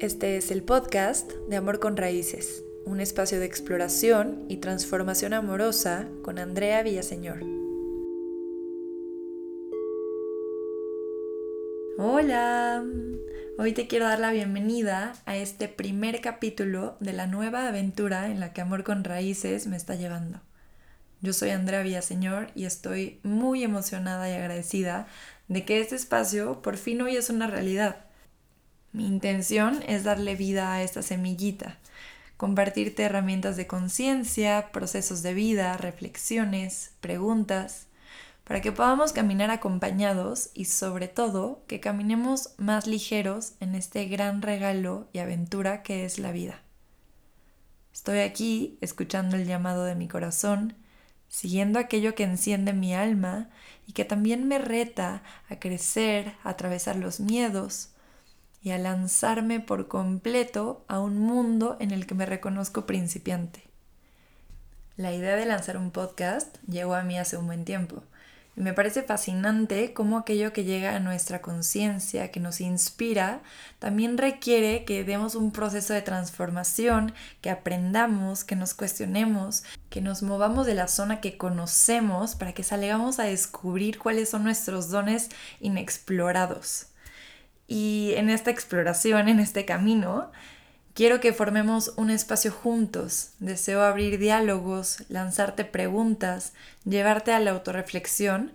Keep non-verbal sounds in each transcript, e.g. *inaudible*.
Este es el podcast de Amor con Raíces, un espacio de exploración y transformación amorosa con Andrea Villaseñor. Hola, hoy te quiero dar la bienvenida a este primer capítulo de la nueva aventura en la que Amor con Raíces me está llevando. Yo soy Andrea Villaseñor y estoy muy emocionada y agradecida de que este espacio por fin hoy es una realidad mi intención es darle vida a esta semillita, compartirte herramientas de conciencia, procesos de vida, reflexiones, preguntas, para que podamos caminar acompañados y sobre todo que caminemos más ligeros en este gran regalo y aventura que es la vida. Estoy aquí escuchando el llamado de mi corazón, siguiendo aquello que enciende mi alma y que también me reta a crecer, a atravesar los miedos, y a lanzarme por completo a un mundo en el que me reconozco principiante. La idea de lanzar un podcast llegó a mí hace un buen tiempo y me parece fascinante cómo aquello que llega a nuestra conciencia, que nos inspira, también requiere que demos un proceso de transformación, que aprendamos, que nos cuestionemos, que nos movamos de la zona que conocemos para que salgamos a descubrir cuáles son nuestros dones inexplorados. Y en esta exploración, en este camino, quiero que formemos un espacio juntos. Deseo abrir diálogos, lanzarte preguntas, llevarte a la autorreflexión,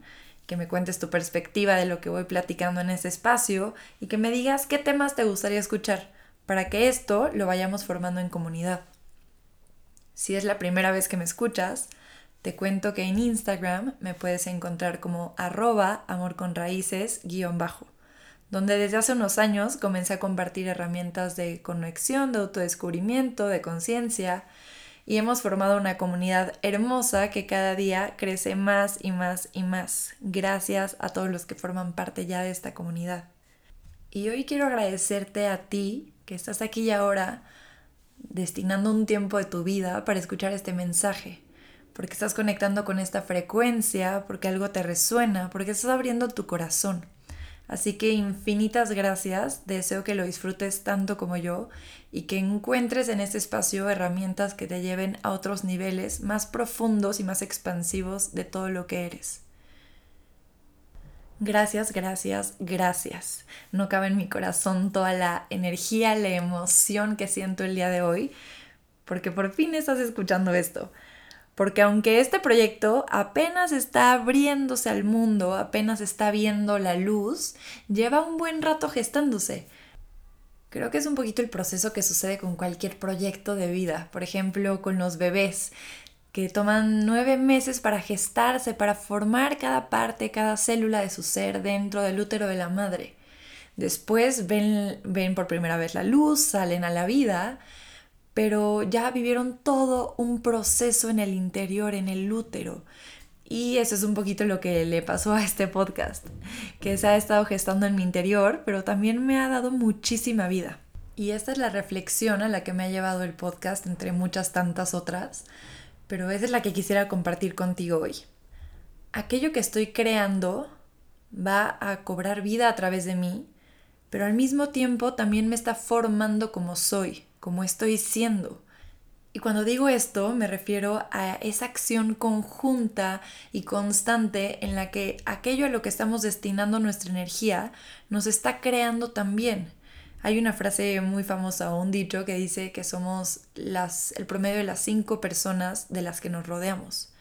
que me cuentes tu perspectiva de lo que voy platicando en ese espacio y que me digas qué temas te gustaría escuchar para que esto lo vayamos formando en comunidad. Si es la primera vez que me escuchas, te cuento que en Instagram me puedes encontrar como arroba amor con raíces guion bajo donde desde hace unos años comencé a compartir herramientas de conexión, de autodescubrimiento, de conciencia, y hemos formado una comunidad hermosa que cada día crece más y más y más, gracias a todos los que forman parte ya de esta comunidad. Y hoy quiero agradecerte a ti que estás aquí y ahora destinando un tiempo de tu vida para escuchar este mensaje, porque estás conectando con esta frecuencia, porque algo te resuena, porque estás abriendo tu corazón. Así que infinitas gracias, deseo que lo disfrutes tanto como yo y que encuentres en este espacio herramientas que te lleven a otros niveles más profundos y más expansivos de todo lo que eres. Gracias, gracias, gracias. No cabe en mi corazón toda la energía, la emoción que siento el día de hoy, porque por fin estás escuchando esto porque aunque este proyecto apenas está abriéndose al mundo, apenas está viendo la luz, lleva un buen rato gestándose. Creo que es un poquito el proceso que sucede con cualquier proyecto de vida, por ejemplo con los bebés, que toman nueve meses para gestarse, para formar cada parte, cada célula de su ser dentro del útero de la madre. Después ven, ven por primera vez la luz, salen a la vida, pero ya vivieron todo un proceso en el interior, en el útero. Y eso es un poquito lo que le pasó a este podcast, que se ha estado gestando en mi interior, pero también me ha dado muchísima vida. Y esta es la reflexión a la que me ha llevado el podcast, entre muchas tantas otras, pero esa es la que quisiera compartir contigo hoy. Aquello que estoy creando va a cobrar vida a través de mí, pero al mismo tiempo también me está formando como soy, como estoy siendo. Y cuando digo esto me refiero a esa acción conjunta y constante en la que aquello a lo que estamos destinando nuestra energía nos está creando también. Hay una frase muy famosa un dicho que dice que somos las, el promedio de las cinco personas de las que nos rodeamos.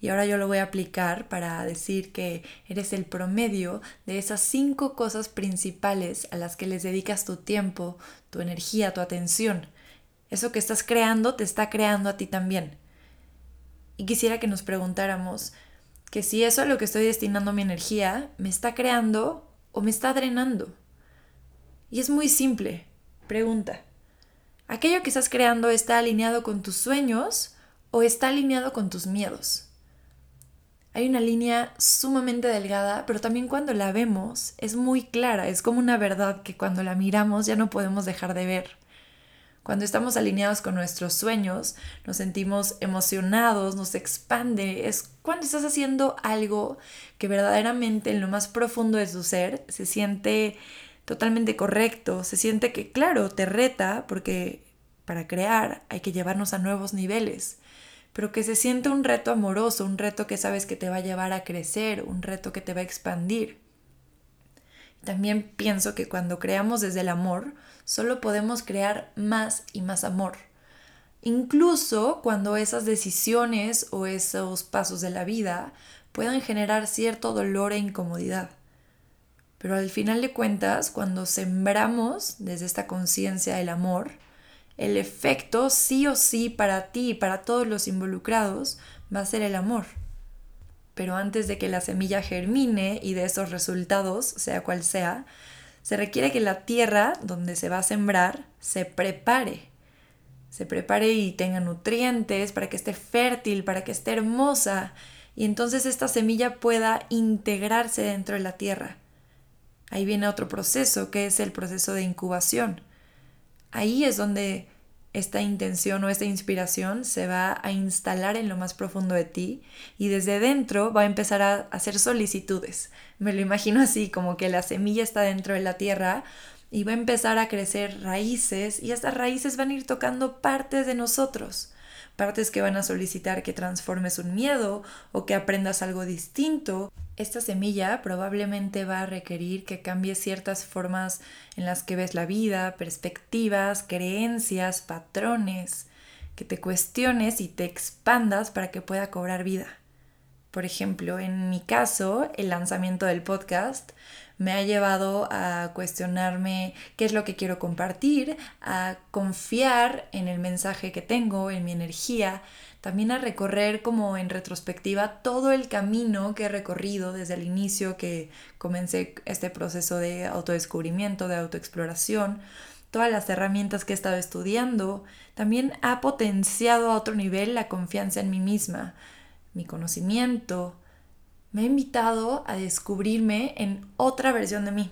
Y ahora yo lo voy a aplicar para decir que eres el promedio de esas cinco cosas principales a las que les dedicas tu tiempo, tu energía, tu atención. Eso que estás creando te está creando a ti también. Y quisiera que nos preguntáramos que si eso a lo que estoy destinando mi energía me está creando o me está drenando. Y es muy simple. Pregunta. ¿Aquello que estás creando está alineado con tus sueños o está alineado con tus miedos? Hay una línea sumamente delgada, pero también cuando la vemos es muy clara, es como una verdad que cuando la miramos ya no podemos dejar de ver. Cuando estamos alineados con nuestros sueños, nos sentimos emocionados, nos expande. Es cuando estás haciendo algo que verdaderamente en lo más profundo de tu ser se siente totalmente correcto, se siente que, claro, te reta porque para crear hay que llevarnos a nuevos niveles, pero que se siente un reto amoroso, un reto que sabes que te va a llevar a crecer, un reto que te va a expandir. También pienso que cuando creamos desde el amor, solo podemos crear más y más amor. Incluso cuando esas decisiones o esos pasos de la vida puedan generar cierto dolor e incomodidad. Pero al final de cuentas, cuando sembramos desde esta conciencia del amor, el efecto sí o sí para ti y para todos los involucrados va a ser el amor. Pero antes de que la semilla germine y de esos resultados, sea cual sea, se requiere que la tierra donde se va a sembrar se prepare. Se prepare y tenga nutrientes para que esté fértil, para que esté hermosa. Y entonces esta semilla pueda integrarse dentro de la tierra. Ahí viene otro proceso, que es el proceso de incubación. Ahí es donde esta intención o esta inspiración se va a instalar en lo más profundo de ti y desde dentro va a empezar a hacer solicitudes. Me lo imagino así, como que la semilla está dentro de la tierra y va a empezar a crecer raíces y estas raíces van a ir tocando partes de nosotros partes que van a solicitar que transformes un miedo o que aprendas algo distinto. Esta semilla probablemente va a requerir que cambies ciertas formas en las que ves la vida, perspectivas, creencias, patrones, que te cuestiones y te expandas para que pueda cobrar vida. Por ejemplo, en mi caso, el lanzamiento del podcast me ha llevado a cuestionarme qué es lo que quiero compartir, a confiar en el mensaje que tengo, en mi energía, también a recorrer como en retrospectiva todo el camino que he recorrido desde el inicio que comencé este proceso de autodescubrimiento, de autoexploración, todas las herramientas que he estado estudiando, también ha potenciado a otro nivel la confianza en mí misma, mi conocimiento, me ha invitado a descubrirme en otra versión de mí.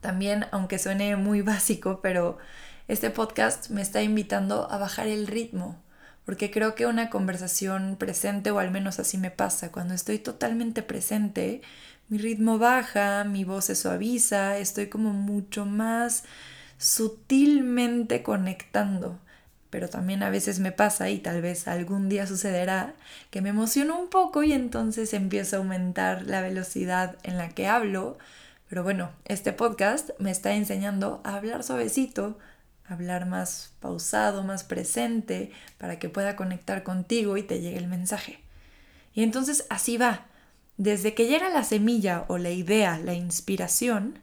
También, aunque suene muy *laughs* básico, pero este podcast me está invitando a bajar el ritmo, porque creo que una conversación presente, o al menos así me pasa, cuando estoy totalmente presente, mi ritmo baja, mi voz se suaviza, estoy como mucho más sutilmente conectando pero también a veces me pasa y tal vez algún día sucederá que me emociono un poco y entonces empiezo a aumentar la velocidad en la que hablo. Pero bueno, este podcast me está enseñando a hablar suavecito, a hablar más pausado, más presente, para que pueda conectar contigo y te llegue el mensaje. Y entonces así va. Desde que llega la semilla o la idea, la inspiración,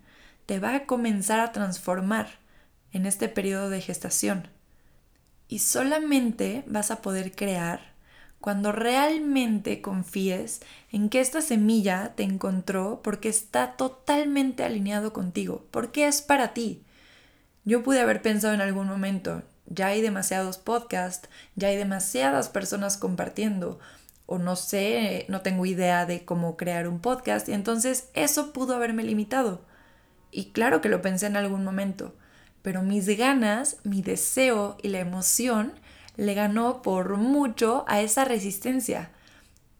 te va a comenzar a transformar en este periodo de gestación y solamente vas a poder crear cuando realmente confíes en que esta semilla te encontró porque está totalmente alineado contigo, porque es para ti. Yo pude haber pensado en algún momento, ya hay demasiados podcasts, ya hay demasiadas personas compartiendo, o no sé, no tengo idea de cómo crear un podcast, y entonces eso pudo haberme limitado. Y claro que lo pensé en algún momento, pero mis ganas, mi deseo y la emoción le ganó por mucho a esa resistencia.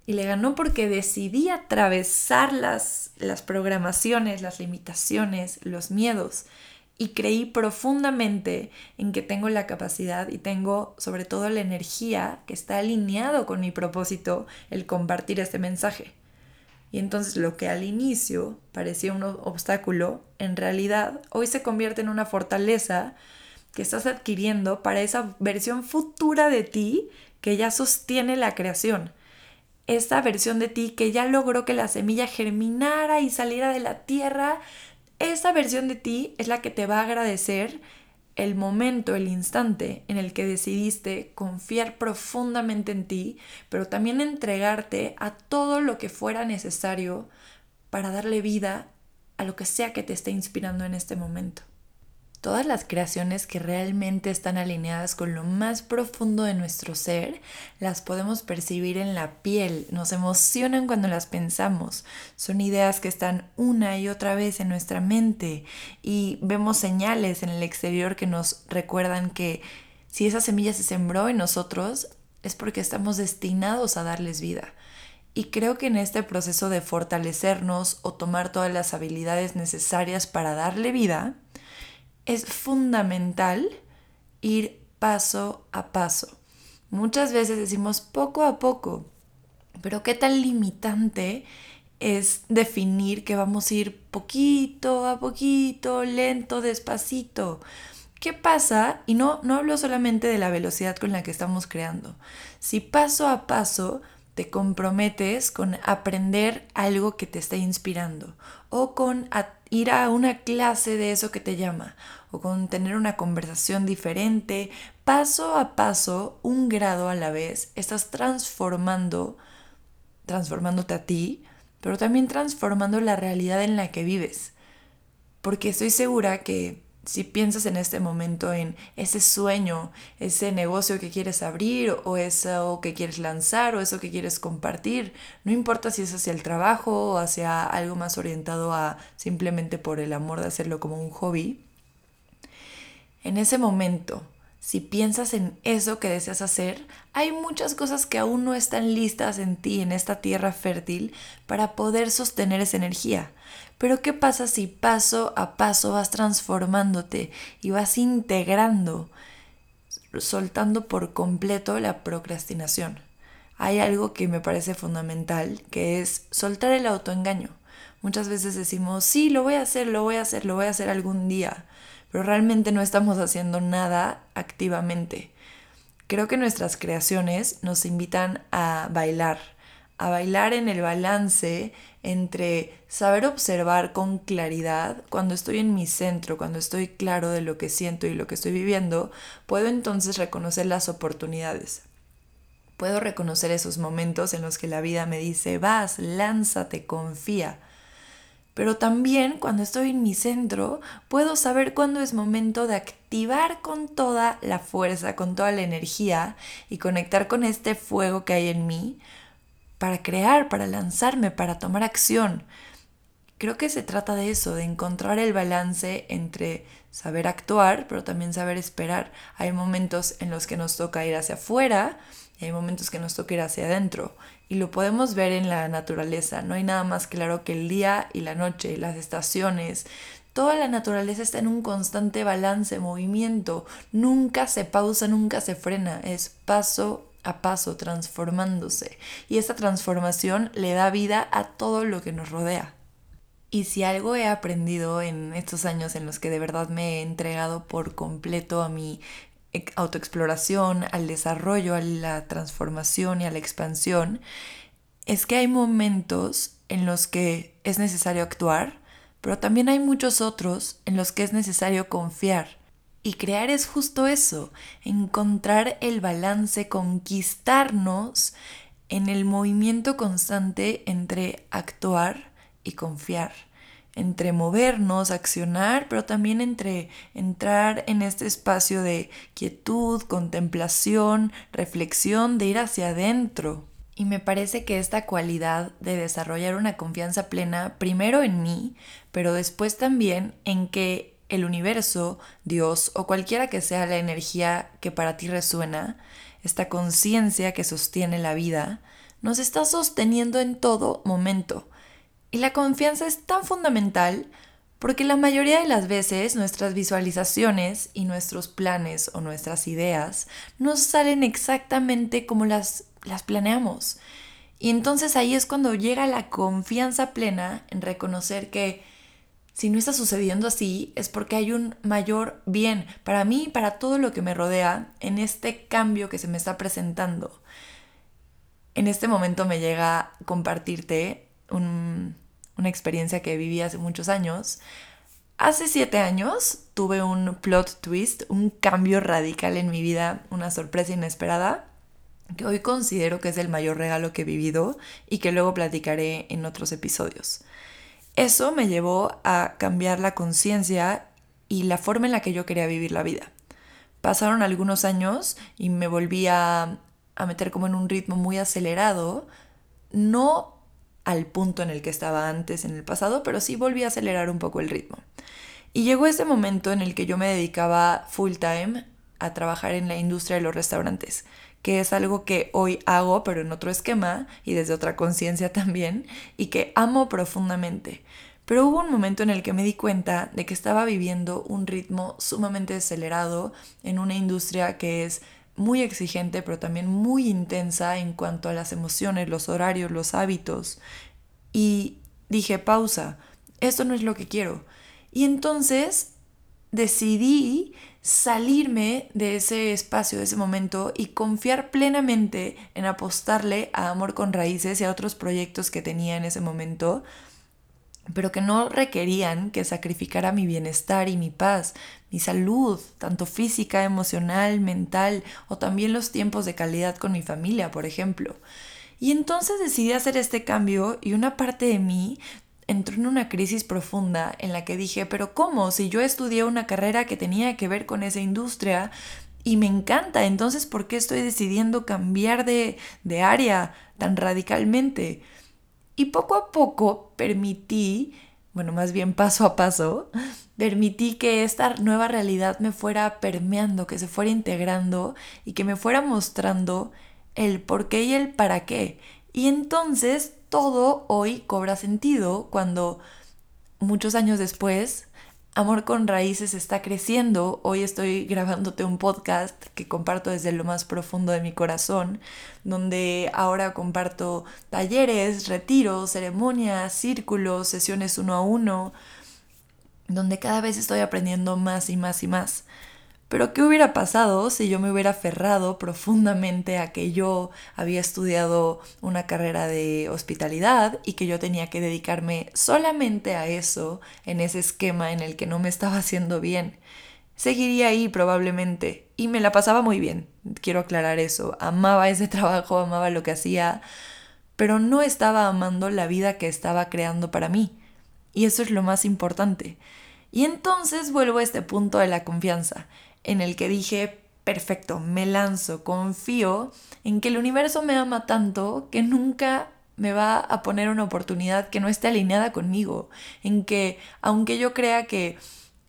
Y le ganó porque decidí atravesar las, las programaciones, las limitaciones, los miedos. Y creí profundamente en que tengo la capacidad y tengo sobre todo la energía que está alineado con mi propósito el compartir este mensaje. Y entonces lo que al inicio parecía un obstáculo, en realidad hoy se convierte en una fortaleza que estás adquiriendo para esa versión futura de ti que ya sostiene la creación. Esa versión de ti que ya logró que la semilla germinara y saliera de la tierra. Esa versión de ti es la que te va a agradecer el momento, el instante en el que decidiste confiar profundamente en ti, pero también entregarte a todo lo que fuera necesario para darle vida a lo que sea que te esté inspirando en este momento. Todas las creaciones que realmente están alineadas con lo más profundo de nuestro ser, las podemos percibir en la piel, nos emocionan cuando las pensamos, son ideas que están una y otra vez en nuestra mente y vemos señales en el exterior que nos recuerdan que si esa semilla se sembró en nosotros es porque estamos destinados a darles vida. Y creo que en este proceso de fortalecernos o tomar todas las habilidades necesarias para darle vida, es fundamental ir paso a paso. Muchas veces decimos poco a poco, pero qué tan limitante es definir que vamos a ir poquito a poquito, lento, despacito. ¿Qué pasa? Y no, no hablo solamente de la velocidad con la que estamos creando. Si paso a paso te comprometes con aprender algo que te esté inspirando o con ir a una clase de eso que te llama o con tener una conversación diferente, paso a paso, un grado a la vez, estás transformando, transformándote a ti, pero también transformando la realidad en la que vives. Porque estoy segura que si piensas en este momento en ese sueño, ese negocio que quieres abrir o eso que quieres lanzar o eso que quieres compartir, no importa si es hacia el trabajo o hacia algo más orientado a simplemente por el amor de hacerlo como un hobby, en ese momento, si piensas en eso que deseas hacer, hay muchas cosas que aún no están listas en ti, en esta tierra fértil, para poder sostener esa energía. Pero ¿qué pasa si paso a paso vas transformándote y vas integrando, soltando por completo la procrastinación? Hay algo que me parece fundamental, que es soltar el autoengaño. Muchas veces decimos, sí, lo voy a hacer, lo voy a hacer, lo voy a hacer algún día, pero realmente no estamos haciendo nada activamente. Creo que nuestras creaciones nos invitan a bailar, a bailar en el balance entre saber observar con claridad, cuando estoy en mi centro, cuando estoy claro de lo que siento y lo que estoy viviendo, puedo entonces reconocer las oportunidades. Puedo reconocer esos momentos en los que la vida me dice, vas, lánzate, confía. Pero también cuando estoy en mi centro, puedo saber cuándo es momento de activar con toda la fuerza, con toda la energía y conectar con este fuego que hay en mí para crear, para lanzarme, para tomar acción. Creo que se trata de eso, de encontrar el balance entre saber actuar, pero también saber esperar. Hay momentos en los que nos toca ir hacia afuera y hay momentos que nos toca ir hacia adentro. Y lo podemos ver en la naturaleza. No hay nada más claro que el día y la noche, las estaciones. Toda la naturaleza está en un constante balance, movimiento. Nunca se pausa, nunca se frena. Es paso a paso transformándose y esta transformación le da vida a todo lo que nos rodea. Y si algo he aprendido en estos años en los que de verdad me he entregado por completo a mi autoexploración, al desarrollo, a la transformación y a la expansión, es que hay momentos en los que es necesario actuar, pero también hay muchos otros en los que es necesario confiar y crear es justo eso, encontrar el balance, conquistarnos en el movimiento constante entre actuar y confiar, entre movernos, accionar, pero también entre entrar en este espacio de quietud, contemplación, reflexión, de ir hacia adentro. Y me parece que esta cualidad de desarrollar una confianza plena, primero en mí, pero después también en que el universo, Dios o cualquiera que sea la energía que para ti resuena, esta conciencia que sostiene la vida, nos está sosteniendo en todo momento. Y la confianza es tan fundamental porque la mayoría de las veces nuestras visualizaciones y nuestros planes o nuestras ideas no salen exactamente como las, las planeamos. Y entonces ahí es cuando llega la confianza plena en reconocer que si no está sucediendo así, es porque hay un mayor bien para mí y para todo lo que me rodea en este cambio que se me está presentando. En este momento me llega a compartirte una experiencia que viví hace muchos años. Hace siete años tuve un plot twist, un cambio radical en mi vida, una sorpresa inesperada, que hoy considero que es el mayor regalo que he vivido y que luego platicaré en otros episodios. Eso me llevó a cambiar la conciencia y la forma en la que yo quería vivir la vida. Pasaron algunos años y me volví a, meter como en un ritmo muy acelerado, no al punto en el que estaba antes en el pasado, pero sí volví a acelerar un poco el ritmo. Y llegó ese momento en el que yo me dedicaba full time a trabajar en la industria de los restaurantes, que es algo que hoy hago, pero en otro esquema y desde otra conciencia *laughs* también, y que amo profundamente. Pero hubo un momento en el que me di cuenta de que estaba viviendo un ritmo sumamente acelerado en una industria que es muy exigente, pero también muy intensa en cuanto a las emociones, los horarios, los hábitos. Y dije, pausa, esto no es lo que quiero. Y entonces decidí salirme de ese espacio, de ese momento y confiar plenamente en apostarle a Amor con Raíces y a otros proyectos que tenía en ese momento, pero que no requerían que sacrificara mi bienestar y mi paz, mi salud, tanto física, emocional, mental o también los tiempos de calidad con mi familia, por ejemplo. Y entonces decidí hacer este cambio y una parte de mí entró en una crisis profunda en la que dije, pero ¿cómo? Si yo estudié una carrera que tenía que ver con esa industria y me encanta, entonces ¿por qué estoy decidiendo cambiar de, de área tan radicalmente? Y poco a poco permití, bueno, más bien paso a paso, permití que esta nueva realidad me fuera permeando, que se fuera integrando y que me fuera mostrando el por qué y el para qué. Y entonces todo hoy cobra sentido cuando muchos años después Amor con Raíces está creciendo. Hoy estoy grabándote un podcast que comparto desde lo más profundo de mi corazón, donde ahora comparto talleres, retiros, ceremonias, círculos, sesiones uno a uno, donde cada vez estoy aprendiendo más y más y más. Pero ¿qué hubiera pasado si yo me hubiera aferrado profundamente a que yo había estudiado una carrera de hospitalidad y que yo tenía que dedicarme solamente a eso en ese esquema en el que no me estaba haciendo bien? Seguiría ahí probablemente y me la pasaba muy bien, quiero aclarar eso. Amaba ese trabajo, amaba lo que hacía, pero no estaba amando la vida que estaba creando para mí. Y eso es lo más importante. Y entonces vuelvo a este punto de la confianza en el que dije, perfecto, me lanzo, confío en que el universo me ama tanto que nunca me va a poner una oportunidad que no esté alineada conmigo, en que aunque yo crea que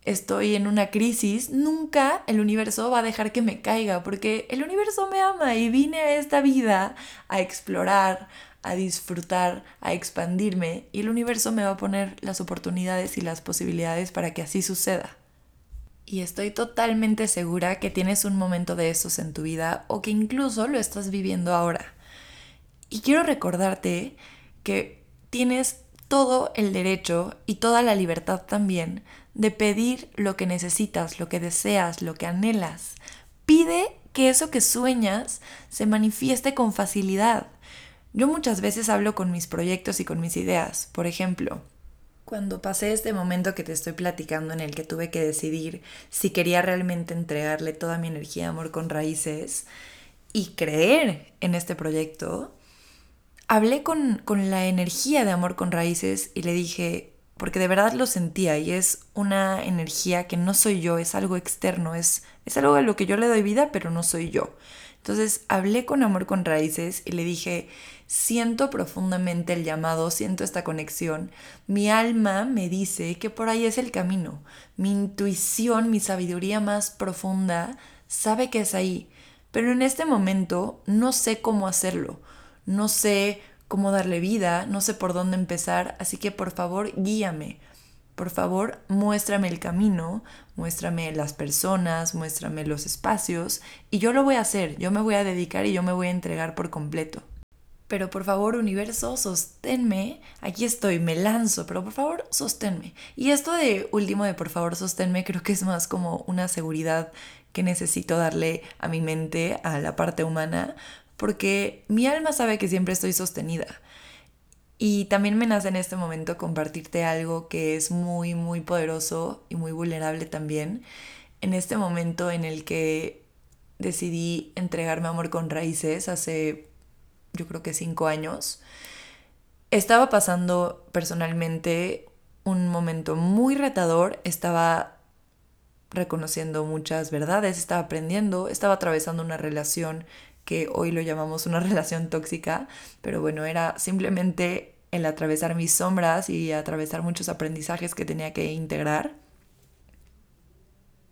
estoy en una crisis, nunca el universo va a dejar que me caiga, porque el universo me ama y vine a esta vida a explorar, a disfrutar, a expandirme, y el universo me va a poner las oportunidades y las posibilidades para que así suceda. Y estoy totalmente segura que tienes un momento de esos en tu vida o que incluso lo estás viviendo ahora. Y quiero recordarte que tienes todo el derecho y toda la libertad también de pedir lo que necesitas, lo que deseas, lo que anhelas. Pide que eso que sueñas se manifieste con facilidad. Yo muchas veces hablo con mis proyectos y con mis ideas. Por ejemplo, cuando pasé este momento que te estoy platicando en el que tuve que decidir si quería realmente entregarle toda mi energía amor con raíces y creer en este proyecto, hablé con, con la energía de amor con raíces y le dije, porque de verdad lo sentía y es una energía que no soy yo, es algo externo, es, es algo a lo que yo le doy vida, pero no soy yo. Entonces hablé con amor con raíces y le dije, siento profundamente el llamado, siento esta conexión. Mi alma me dice que por ahí es el camino. Mi intuición, mi sabiduría más profunda sabe que es ahí. Pero en este momento no sé cómo hacerlo. No sé cómo darle vida, no sé por dónde empezar, así que por favor guíame. Por favor, muéstrame el camino, muéstrame las personas, muéstrame los espacios y yo lo voy a hacer, yo me voy a dedicar y yo me voy a entregar por completo pero por favor universo, sosténme, aquí estoy, me lanzo, pero por favor, sosténme. Y esto de último de por favor, sosténme, creo que es más como una seguridad que necesito darle a mi mente, a la parte humana, porque mi alma sabe que siempre estoy sostenida. Y también me nace en este momento compartirte algo que es muy, muy poderoso y muy vulnerable también. En este momento en el que decidí entregarme amor con raíces hace yo creo que cinco años, estaba pasando personalmente un momento muy retador, estaba reconociendo muchas verdades, estaba aprendiendo, estaba atravesando una relación que hoy lo llamamos una *laughs* relación tóxica, pero bueno, era simplemente el atravesar mis sombras y atravesar muchos aprendizajes que tenía que integrar.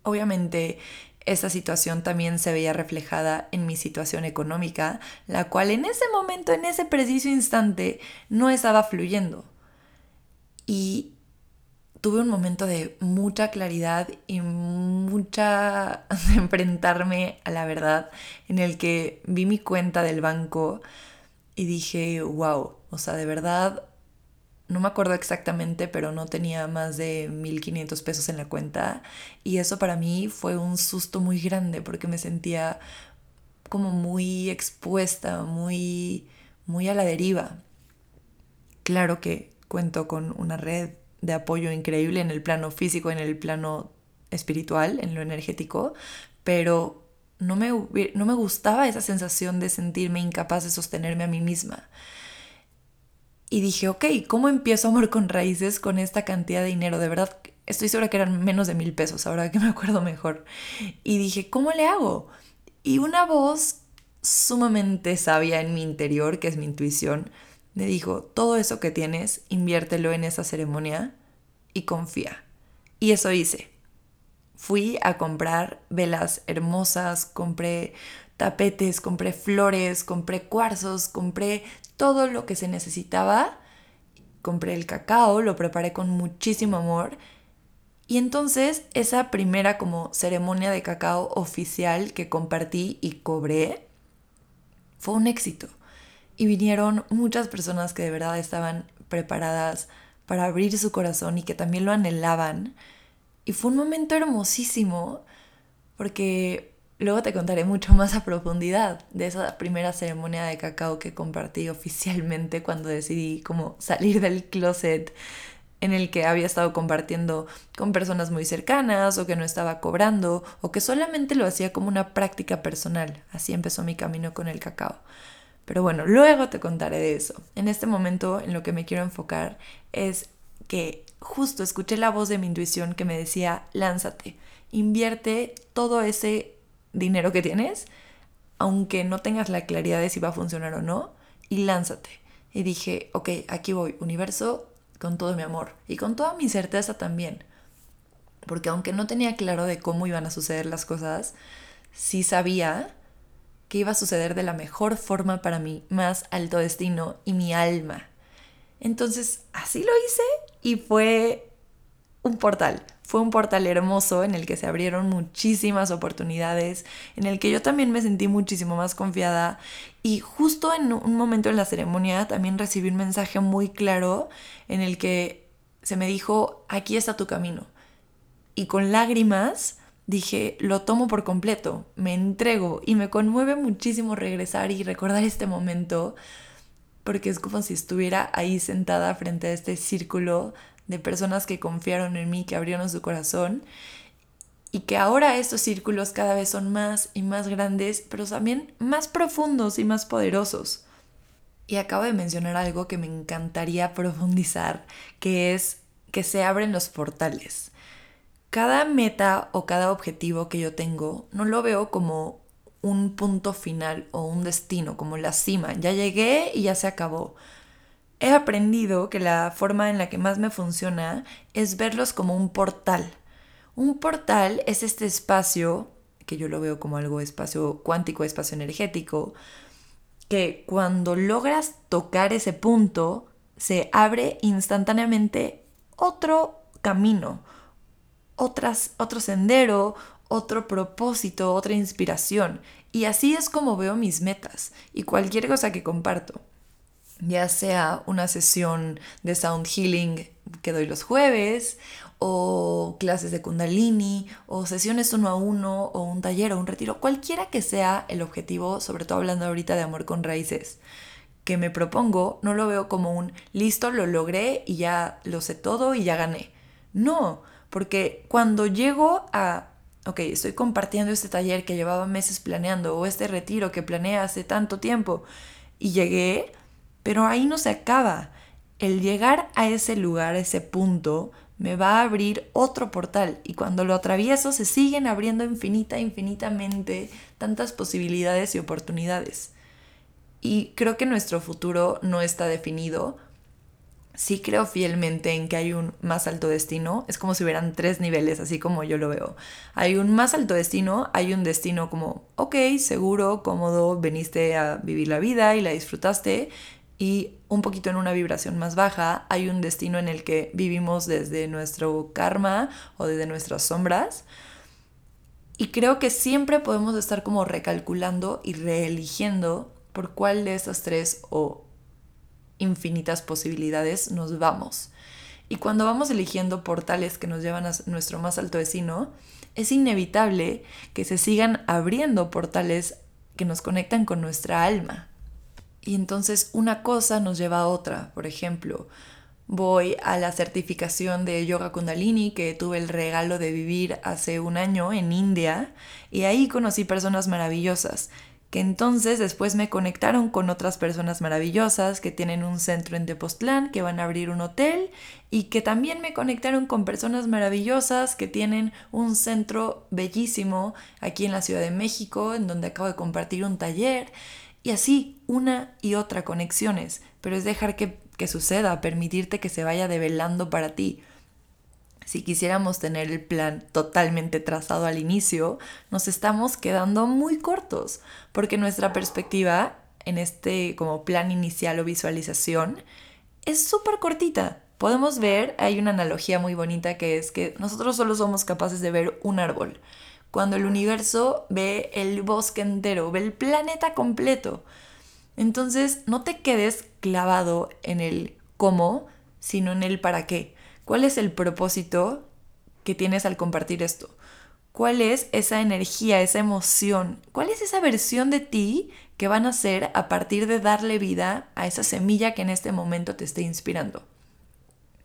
Obviamente esa situación también se veía reflejada en mi situación económica, la cual en ese momento, en ese preciso instante, no estaba fluyendo. Y tuve un momento de mucha claridad y mucha *laughs* de enfrentarme a la verdad en el que vi mi cuenta del banco y dije, wow, o sea, de verdad, no me acuerdo exactamente, pero no tenía más de 1500 pesos en la cuenta y eso para mí fue un susto muy grande porque me sentía como muy expuesta, muy muy a la deriva. Claro que cuento con una red de apoyo increíble en el plano físico, en el plano espiritual, en lo energético, pero no me, no me gustaba esa sensación de sentirme incapaz de sostenerme a mí misma. Y dije, ok, ¿cómo empiezo amor con raíces con esta cantidad de dinero? De verdad, estoy segura que eran menos de mil pesos, ahora que me acuerdo mejor. Y dije, ¿cómo le hago? Y una voz sumamente sabia en mi interior, que es mi intuición, me dijo, todo eso que tienes, inviértelo en esa ceremonia y confía. Y eso hice. Fui a comprar velas hermosas, compré tapetes, compré flores, compré cuarzos, compré todo lo que se necesitaba. Compré el cacao, lo preparé con muchísimo amor. Y entonces esa primera como ceremonia de cacao oficial que compartí y cobré fue un éxito y vinieron muchas personas que de verdad estaban preparadas para abrir su corazón y que también lo anhelaban. Y fue un momento hermosísimo porque luego te contaré mucho más a profundidad de esa primera ceremonia de cacao que compartí oficialmente cuando decidí como salir del closet en el que había estado compartiendo con personas muy cercanas o que no estaba cobrando o que solamente lo hacía como una práctica personal. Así empezó mi camino con el cacao. Pero bueno, luego te contaré de eso. En este momento en lo que me quiero enfocar es que justo escuché la voz de mi intuición que me decía, lánzate, invierte todo ese dinero que tienes, aunque no tengas la claridad de si va a funcionar o no, y lánzate. Y dije, ok, aquí voy, universo, con todo mi amor y con toda mi certeza también. Porque aunque no tenía claro de cómo iban a suceder las cosas, sí sabía que iba a suceder de la mejor forma para mi más alto destino y mi alma. Entonces, así lo hice y fue un portal. Fue un portal hermoso en el que se abrieron muchísimas oportunidades, en el que yo también me sentí muchísimo más confiada y justo en un momento en la ceremonia también recibí un mensaje muy claro en el que se me dijo, aquí está tu camino. Y con lágrimas dije, lo tomo por completo, me entrego y me conmueve muchísimo regresar y recordar este momento porque es como si estuviera ahí sentada frente a este círculo de personas que confiaron en mí, que abrieron su corazón y que ahora estos círculos cada vez son más y más grandes, pero también más profundos y más poderosos. Y acabo de mencionar algo que me encantaría profundizar, que es que se abren los portales cada meta o cada objetivo que yo tengo no lo veo como un punto final o un destino, como la cima. Ya llegué y ya se acabó. He aprendido que la forma en la que más me funciona es verlos como un portal. Un portal es este espacio, que yo lo veo como algo espacio cuántico, espacio energético, que cuando logras tocar ese punto, se abre instantáneamente otro camino, otras, otro sendero, otro propósito, otra inspiración. Y así es como veo mis metas y cualquier cosa que comparto. Ya sea una sesión de sound healing que doy los jueves, o clases de kundalini, o sesiones uno a uno, o un taller o un retiro, cualquiera que sea el objetivo, sobre todo hablando ahorita de amor con raíces, que me propongo, no lo veo como un listo, lo logré y ya lo sé todo y ya gané. No, porque cuando llego a, ok, estoy compartiendo este taller que llevaba meses planeando o este retiro que planeé hace tanto tiempo y llegué, pero ahí no se acaba. El llegar a ese lugar, a ese punto, me va a abrir otro portal y cuando lo atravieso se siguen abriendo infinita, infinitamente tantas posibilidades y oportunidades. Y creo que nuestro futuro no está definido sí creo fielmente en que hay un más alto destino. Es como si hubieran tres niveles, así como yo lo veo. Hay un más alto destino, hay un destino como, ok, seguro, cómodo, veniste a vivir la vida y la disfrutaste. Y un poquito en una vibración más baja, hay un destino en el que vivimos desde nuestro karma o desde nuestras sombras. Y creo que siempre podemos estar como recalculando y reeligiendo por cuál de estas tres o infinitas posibilidades nos vamos. Y cuando vamos eligiendo portales que nos llevan a nuestro más alto destino, es inevitable que se sigan abriendo portales que nos conectan con nuestra alma. Y entonces una cosa nos lleva a otra. Por ejemplo, voy a la certificación de Yoga Kundalini que tuve el regalo de vivir hace un año en India y ahí conocí personas maravillosas que entonces después me conectaron con otras personas maravillosas que tienen un centro en Tepoztlán, que van a abrir un hotel y que también me conectaron con personas maravillosas que tienen un centro bellísimo aquí en la Ciudad de México, en donde acabo de compartir un taller y así una y otra conexiones, pero es dejar que, que suceda, permitirte que se vaya develando para ti si quisiéramos tener el plan totalmente trazado al inicio, nos estamos quedando muy cortos, porque nuestra perspectiva en este como plan inicial o visualización es súper cortita. Podemos ver, hay una analogía muy bonita que es que nosotros solo somos capaces de ver un árbol, cuando el universo ve el bosque entero, ve el planeta completo. Entonces, no te quedes clavado en el cómo, sino en el para qué. ¿Cuál es el propósito que tienes al compartir esto? ¿Cuál es esa energía, esa emoción? ¿Cuál es esa versión de ti que van a ser a partir de darle vida a esa semilla que en este momento te esté inspirando?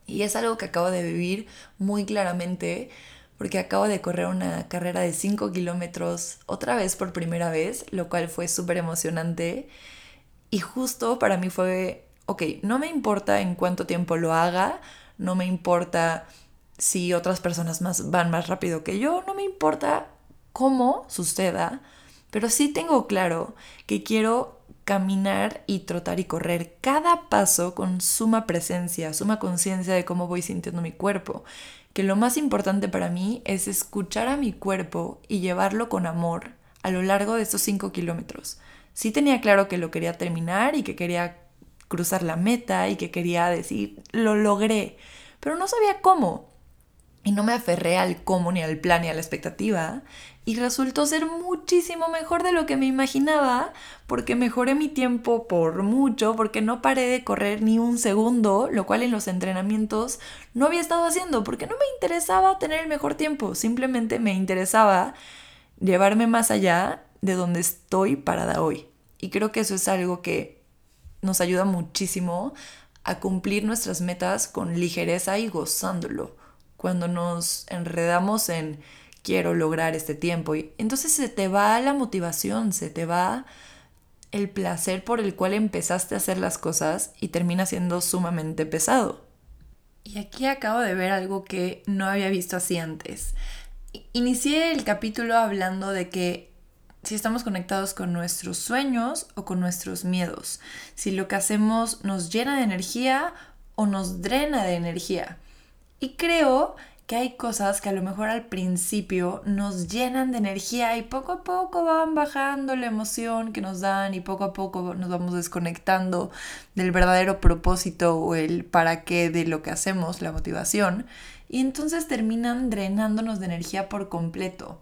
Y es algo que acabo de vivir muy claramente porque acabo de correr una carrera de 5 kilómetros otra vez por primera vez, lo cual fue súper emocionante. Y justo para mí fue, ok, no me importa en cuánto tiempo lo haga, no me importa si otras personas más van más rápido que yo, no me importa cómo suceda, pero sí tengo claro que quiero caminar y trotar y correr cada paso con suma presencia, suma conciencia de cómo voy sintiendo mi cuerpo. Que lo más importante para mí es escuchar a mi cuerpo y llevarlo con amor a lo largo de estos cinco kilómetros. Sí tenía claro que lo quería terminar y que quería cruzar la meta y que quería decir, lo logré, pero no sabía cómo. Y no me aferré al cómo, ni al plan, ni a la expectativa. Y resultó ser muchísimo mejor de lo que me imaginaba, porque mejoré mi tiempo por mucho, porque no paré de correr ni un segundo, lo cual en los entrenamientos no había estado haciendo, porque no me interesaba tener el mejor tiempo, simplemente me interesaba llevarme más allá de donde estoy parada hoy. Y creo que eso es algo que nos ayuda muchísimo a cumplir nuestras metas con ligereza y gozándolo. Cuando nos enredamos en quiero lograr este tiempo y entonces se te va la motivación, se te va el placer por el cual empezaste a hacer las cosas y termina siendo sumamente pesado. Y aquí acabo de ver algo que no había visto así antes. Inicié el capítulo hablando de que si estamos conectados con nuestros sueños o con nuestros miedos, si lo que hacemos nos llena de energía o nos drena de energía. Y creo que hay cosas que a lo mejor al principio nos llenan de energía y poco a poco van bajando la emoción que nos dan y poco a poco nos vamos desconectando del verdadero propósito o el para qué de lo que hacemos, la motivación, y entonces terminan drenándonos de energía por completo.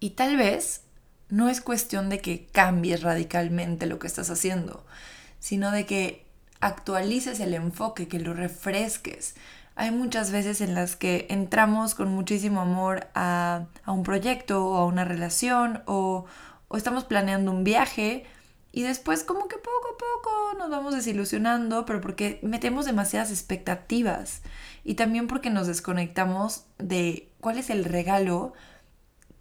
Y tal vez no es cuestión de que cambies radicalmente lo que estás haciendo, sino de que actualices el enfoque, que lo refresques. Hay muchas veces en las que entramos con muchísimo amor a, un proyecto o a una relación o, o estamos planeando un viaje y después como que poco a poco nos vamos desilusionando, pero porque metemos demasiadas expectativas y también porque nos desconectamos de cuál es el regalo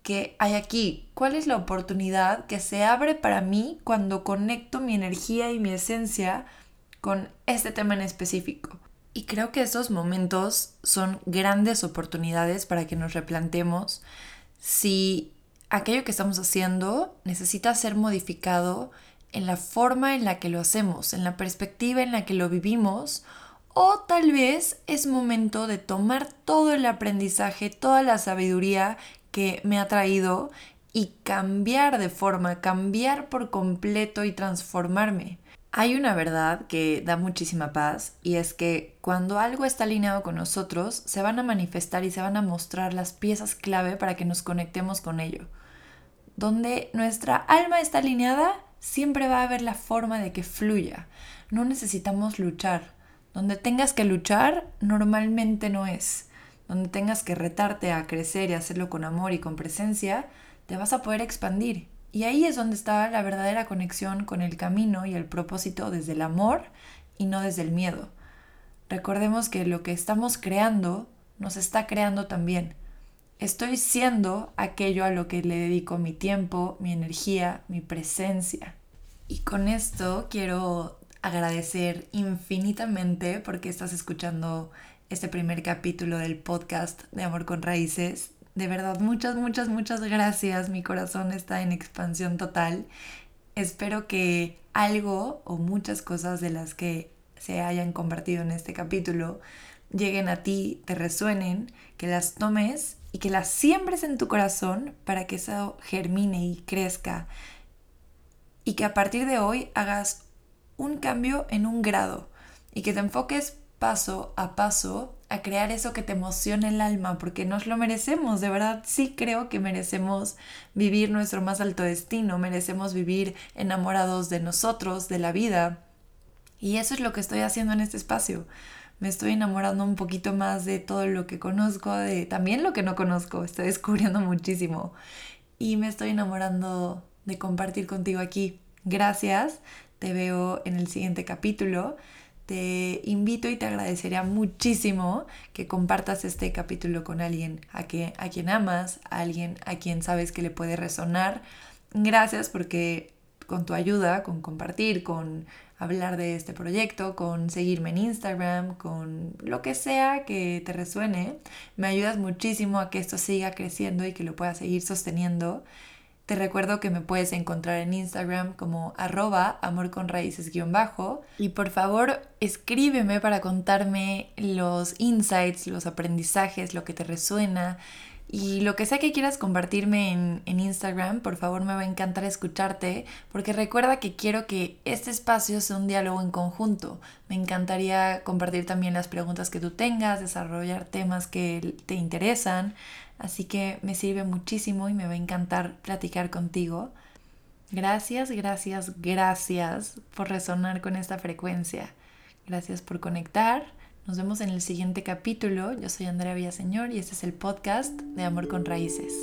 que hay aquí? ¿Cuál es la oportunidad que se abre para mí cuando conecto mi energía y mi esencia con este tema en específico? Y creo que esos momentos son grandes oportunidades para que nos replantemos si aquello que estamos haciendo necesita ser modificado en la forma en la que lo hacemos, en la perspectiva en la que lo vivimos, o tal vez es momento de tomar todo el aprendizaje, toda la sabiduría que me ha traído y cambiar de forma, cambiar por completo y transformarme. Hay una verdad que da muchísima paz y es que cuando algo está alineado con nosotros, se van a manifestar y se van a mostrar las piezas clave para que nos conectemos con ello. Donde nuestra alma está alineada, siempre va a haber la forma de que fluya. No necesitamos luchar. Donde tengas que luchar, normalmente no es. Donde tengas que retarte a crecer y hacerlo con amor y con presencia, te vas a poder expandir. Y ahí es donde está la verdadera conexión con el camino y el propósito desde el amor y no desde el miedo. Recordemos que lo que estamos creando nos está creando también. Estoy siendo aquello a lo que le dedico mi tiempo, mi energía, mi presencia. Y con esto quiero agradecer infinitamente porque estás escuchando este primer capítulo del podcast de Amor con Raíces. De verdad, muchas, muchas, muchas gracias. Mi corazón está en expansión total. Espero que algo o muchas cosas de las que se hayan convertido en este capítulo lleguen a ti, te resuenen, que las tomes y que las siembres en tu corazón para que eso germine y crezca. Y que a partir de hoy hagas un cambio en un grado y que te enfoques paso a paso a crear eso que te emociona el alma, porque nos lo merecemos, de verdad sí creo que merecemos vivir nuestro más alto destino, merecemos vivir enamorados de nosotros, de la vida. Y eso es lo que estoy haciendo en este espacio. Me estoy enamorando un poquito más de todo lo que conozco, de también lo que no conozco, estoy descubriendo muchísimo. Y me estoy enamorando de compartir contigo aquí. Gracias, te veo en el siguiente capítulo te invito y te agradecería muchísimo que compartas este capítulo con alguien a, que, a quien amas, a alguien a quien sabes que le puede resonar. Gracias porque con tu ayuda, con compartir, con hablar de este proyecto, con seguirme en Instagram, con lo que sea que te resuene, me ayudas muchísimo a que esto siga creciendo y que lo pueda seguir sosteniendo. Te recuerdo que me puedes encontrar en Instagram como arroba amor con raíces guion bajo. Y por favor escríbeme para contarme los insights, los aprendizajes, lo que te resuena. Y lo que sea que quieras compartirme en, en, Instagram, por favor me va a encantar escucharte, porque recuerda que quiero que este espacio sea un diálogo en conjunto. Me encantaría compartir también las preguntas que tú tengas, desarrollar temas que te interesan. Así que me sirve muchísimo y me va a encantar platicar contigo. Gracias, gracias, gracias por resonar con esta frecuencia. Gracias por conectar. Nos vemos en el siguiente capítulo. Yo soy Andrea Villaseñor y este es el podcast de Amor con Raíces.